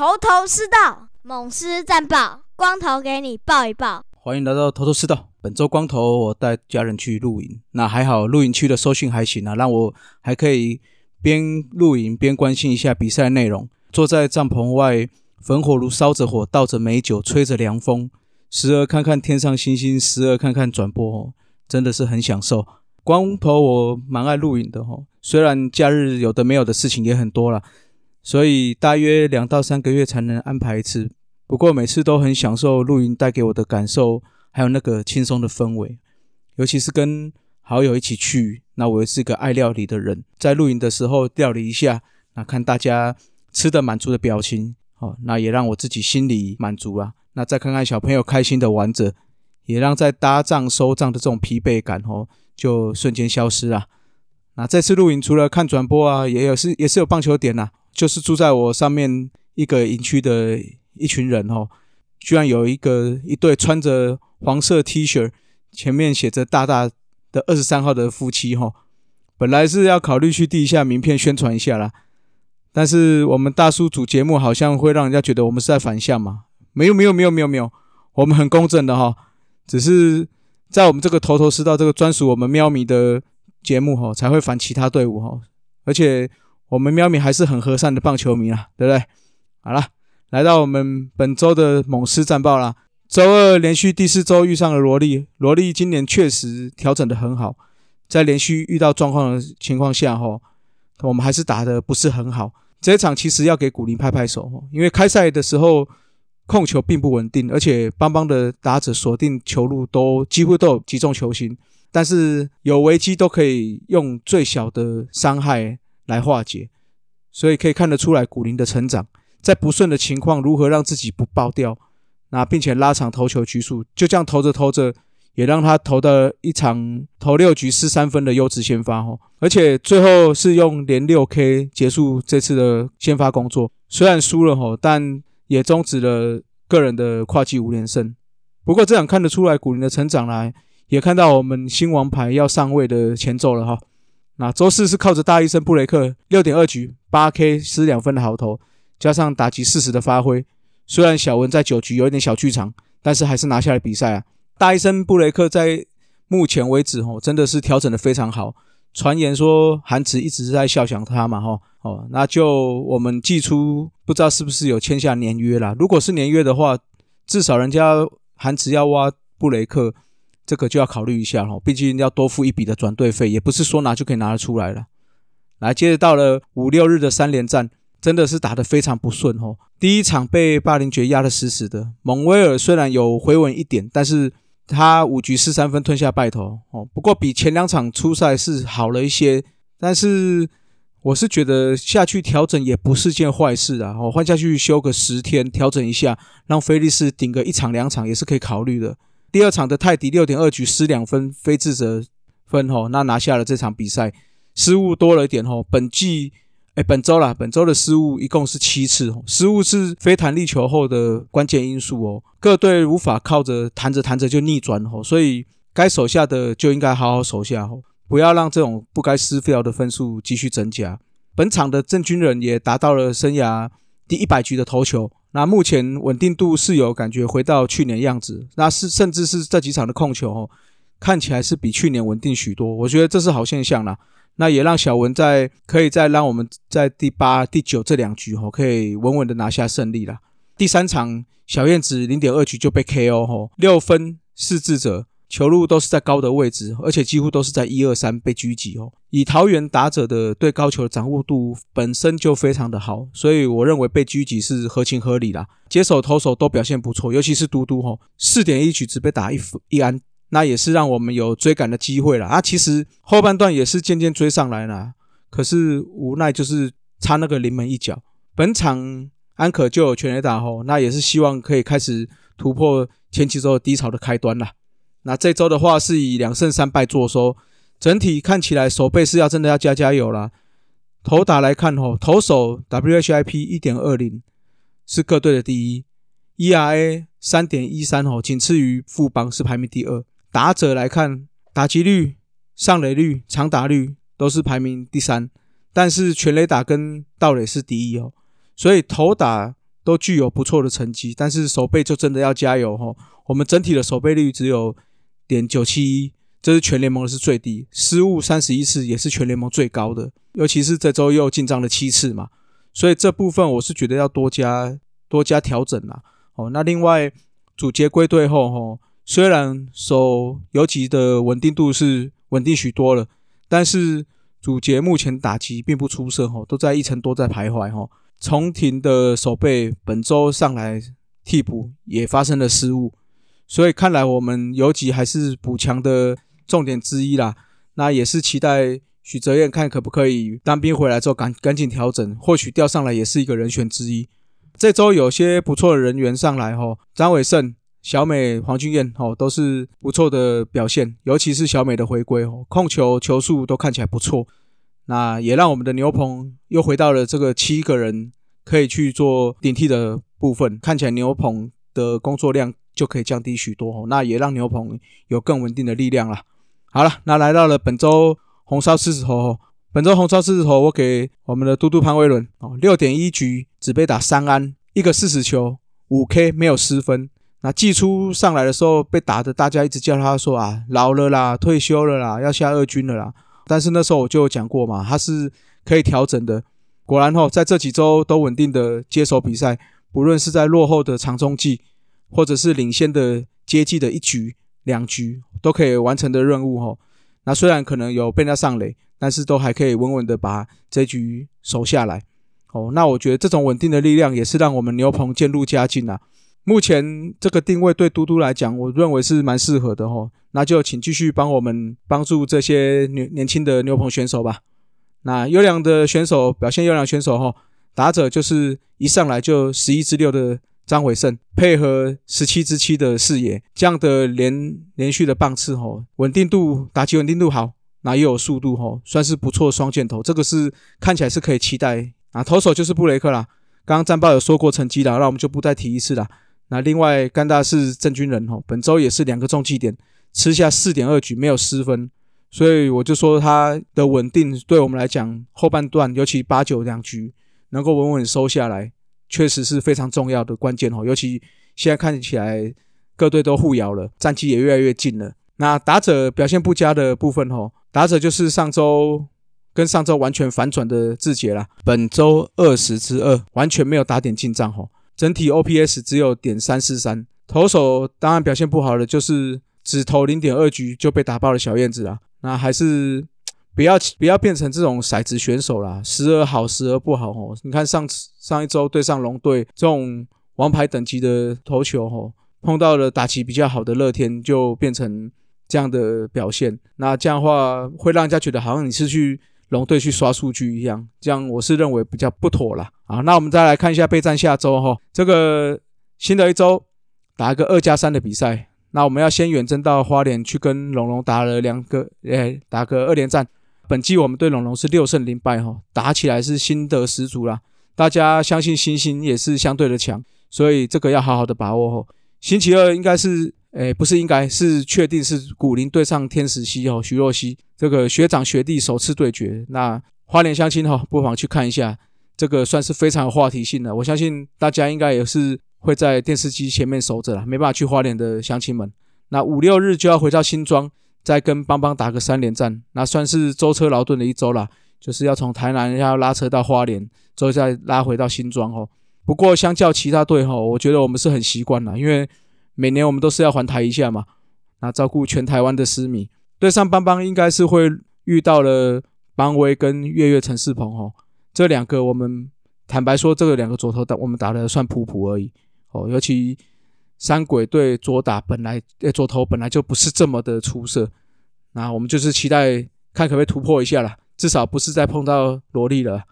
头头是道，猛狮战报，光头给你报一报。欢迎来到头头是道。本周光头我带家人去露营，那还好，露营区的收讯还行啊，让我还可以边露营边关心一下比赛内容。坐在帐篷外，焚火炉烧着火，倒着美酒，吹着凉风，时而看看天上星星，时而看看转播，真的是很享受。光头我蛮爱露营的哈，虽然假日有的没有的事情也很多了。所以大约两到三个月才能安排一次，不过每次都很享受露营带给我的感受，还有那个轻松的氛围，尤其是跟好友一起去。那我也是个爱料理的人，在露营的时候料理一下，那看大家吃的满足的表情，哦，那也让我自己心里满足啊。那再看看小朋友开心的玩着，也让在搭帐收帐的这种疲惫感，哦，就瞬间消失了。那这次露营除了看转播啊，也有是也是有棒球点呐。就是住在我上面一个营区的一群人哦，居然有一个一对穿着黄色 T 恤，前面写着大大的二十三号的夫妻哈。本来是要考虑去递一下名片宣传一下啦，但是我们大叔组节目好像会让人家觉得我们是在反向嘛。没有没有没有没有没有，我们很公正的哈，只是在我们这个头头是道这个专属我们喵迷的节目哈，才会反其他队伍哈，而且。我们喵咪还是很和善的棒球迷啊，对不对？好了，来到我们本周的猛狮战报啦。周二连续第四周遇上了萝莉，萝莉今年确实调整的很好，在连续遇到状况的情况下，哈，我们还是打的不是很好。这一场其实要给古林拍拍手，因为开赛的时候控球并不稳定，而且邦邦的打者锁定球路都几乎都有击中球心，但是有危机都可以用最小的伤害。来化解，所以可以看得出来古林的成长，在不顺的情况如何让自己不爆掉，那并且拉长投球局数，就这样投着投着，也让他投的一场投六局失三分的优质先发哦，而且最后是用连六 K 结束这次的先发工作，虽然输了吼，但也终止了个人的跨季五连胜。不过这样看得出来古林的成长来，也看到我们新王牌要上位的前奏了哈。那周四是靠着大医生布雷克六点二局八 K 失两分的好投，加上打击四十的发挥，虽然小文在九局有一点小剧场，但是还是拿下了比赛啊。大医生布雷克在目前为止吼真的是调整的非常好。传言说韩池一直是在笑想他嘛吼哦，那就我们寄出不知道是不是有签下年约啦。如果是年约的话，至少人家韩池要挖布雷克。这个就要考虑一下哈，毕竟要多付一笔的转队费，也不是说拿就可以拿得出来了。来，接着到了五六日的三连战，真的是打得非常不顺哦。第一场被霸凌爵压得死死的，蒙威尔虽然有回稳一点，但是他五局四三分吞下败头哦。不过比前两场初赛是好了一些，但是我是觉得下去调整也不是件坏事啊。哦，换下去休个十天调整一下，让菲利斯顶个一场两场也是可以考虑的。第二场的泰迪六点二局失两分非自责分吼，那拿下了这场比赛，失误多了一点吼。本季哎，本周啦，本周的失误一共是七次吼，失误是非弹力球后的关键因素哦。各队无法靠着弹着弹着就逆转吼，所以该守下的就应该好好守下吼，不要让这种不该失掉的分数继续增加。本场的郑军人也达到了生涯第一百局的投球。那目前稳定度是有感觉回到去年样子，那是甚至是这几场的控球哦，看起来是比去年稳定许多，我觉得这是好现象啦。那也让小文在可以再让我们在第八、第九这两局哦，可以稳稳的拿下胜利啦。第三场小燕子零点二局就被 KO 吼，六分四智者。球路都是在高的位置，而且几乎都是在一二三被狙击哦。以桃园打者的对高球的掌握度本身就非常的好，所以我认为被狙击是合情合理啦。接手投手都表现不错，尤其是嘟嘟吼，四点一局只被打一一安，那也是让我们有追赶的机会了啊。其实后半段也是渐渐追上来了，可是无奈就是差那个临门一脚。本场安可就有全垒打吼，那也是希望可以开始突破前期之后低潮的开端了。那这周的话是以两胜三败作收，整体看起来手背是要真的要加加油啦。投打来看吼，投手 WHIP 一点二零是各队的第一，ERA 三点一三吼，仅次于富邦是排名第二。打者来看，打击率、上垒率、长打率都是排名第三，但是全垒打跟盗垒是第一哦。所以投打都具有不错的成绩，但是守备就真的要加油吼。我们整体的守备率只有点九七一，这是全联盟的是最低，失误三十一次也是全联盟最高的，尤其是这周又进账了七次嘛，所以这部分我是觉得要多加多加调整啦。哦，那另外主节归队后哈，虽然守游击的稳定度是稳定许多了，但是主节目前打击并不出色哈，都在一层多在徘徊哈。重庭的守备本周上来替补也发生了失误，所以看来我们游击还是补强的重点之一啦。那也是期待许哲彦看可不可以当兵回来之后赶赶紧调整，或许调上来也是一个人选之一。这周有些不错的人员上来哈，张伟胜、小美、黄俊彦哦都是不错的表现，尤其是小美的回归哦，控球球速都看起来不错。那也让我们的牛棚又回到了这个七个人可以去做顶替的部分，看起来牛棚的工作量就可以降低许多哦。那也让牛棚有更稳定的力量了。好了，那来到了本周红烧狮子头，本周红烧狮子头，我给我们的嘟嘟潘威伦哦，六点一局只被打三安，一个四十球，五 K 没有失分。那季初上来的时候被打的，大家一直叫他说啊，老了啦，退休了啦，要下二军了啦。但是那时候我就有讲过嘛，他是可以调整的。果然哦，在这几周都稳定的接手比赛，不论是在落后的长中计，或者是领先的接近的一局、两局，都可以完成的任务吼。那虽然可能有被他上垒，但是都还可以稳稳的把这局守下来。哦，那我觉得这种稳定的力量也是让我们牛棚渐入佳境啊。目前这个定位对嘟嘟来讲，我认为是蛮适合的吼。那就请继续帮我们帮助这些年年轻的牛棚选手吧。那优良的选手表现优良选手哈，打者就是一上来就十一支六的张伟胜，配合十七支七的视野，这样的连连续的棒次吼，稳定度打击稳定度好，那又有速度吼，算是不错双箭头。这个是看起来是可以期待啊。投手就是布雷克啦，刚刚战报有说过成绩了，那我们就不再提一次了。那另外甘大是郑军人吼，本周也是两个重击点。吃下四点二局没有失分，所以我就说他的稳定对我们来讲，后半段尤其八九两局能够稳稳收下来，确实是非常重要的关键哦。尤其现在看起来各队都互咬了，战绩也越来越近了。那打者表现不佳的部分哦，打者就是上周跟上周完全反转的字节啦，本周二十之二完全没有打点进账哦，整体 OPS 只有点三四三。投手当然表现不好的就是。只投零点二局就被打爆了小燕子啊！那还是不要不要变成这种骰子选手啦，时而好时而不好哦。你看上次上一周对上龙队这种王牌等级的投球哦，碰到了打击比较好的乐天，就变成这样的表现。那这样的话会让人家觉得好像你是去龙队去刷数据一样，这样我是认为比较不妥啦。啊。那我们再来看一下备战下周哈，这个新的一周打一个二加三的比赛。那我们要先远征到花莲去跟龙龙打了两个，诶，打个二连战。本季我们对龙龙是六胜零败哈，打起来是心得十足啦。大家相信星星也是相对的强，所以这个要好好的把握哦。星期二应该是，诶，不是应该是确定是古林对上天使西哦，徐若曦这个学长学弟首次对决。那花莲相亲哈，不妨去看一下，这个算是非常有话题性的。我相信大家应该也是。会在电视机前面守着了，没办法去花莲的乡亲们。那五六日就要回到新庄，再跟邦邦打个三连战，那算是舟车劳顿的一周了。就是要从台南要拉车到花莲，之后再拉回到新庄哦。不过相较其他队哈，我觉得我们是很习惯了，因为每年我们都是要环台一下嘛，那照顾全台湾的私迷。对上邦邦应该是会遇到了邦威跟月月陈世鹏哦，这两个我们坦白说，这个两个左投打我们打的算普普而已。哦，尤其三鬼对左打本来呃左投本来就不是这么的出色，那我们就是期待看可不可以突破一下啦，至少不是再碰到萝莉了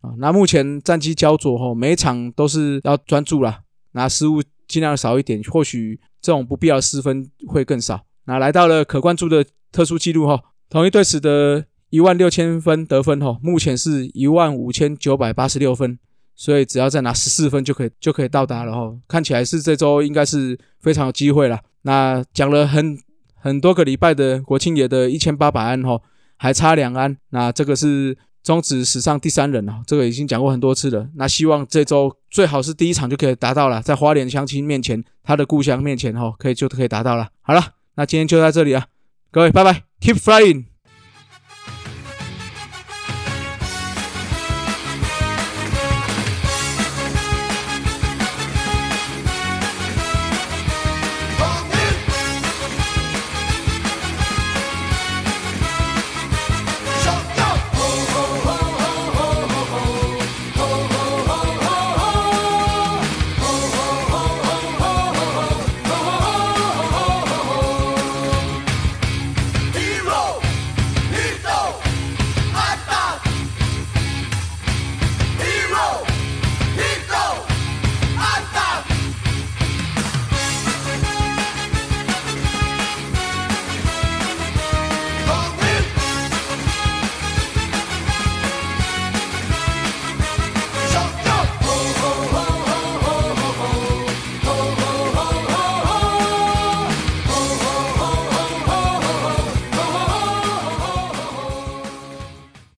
啊。那目前战绩焦灼吼，每场都是要专注啦，那失误尽量少一点，或许这种不必要失分会更少。那来到了可关注的特殊记录哈，同一队史的一万六千分得分哈，目前是一万五千九百八十六分。所以只要再拿十四分就可以就可以到达了哈，看起来是这周应该是非常有机会了。那讲了很很多个礼拜的国庆节的一千八百安哈，还差两安，那这个是中止史上第三人啊，这个已经讲过很多次了。那希望这周最好是第一场就可以达到了，在花莲乡亲面前，他的故乡面前哈，可以就可以达到了。好了，那今天就在这里啊，各位拜拜，Keep flying。